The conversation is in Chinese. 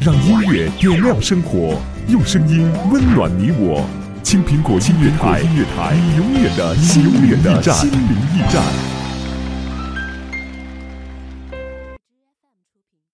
让音乐点亮生活用声音温暖你我。青苹果音乐台你永远的心灵驿站。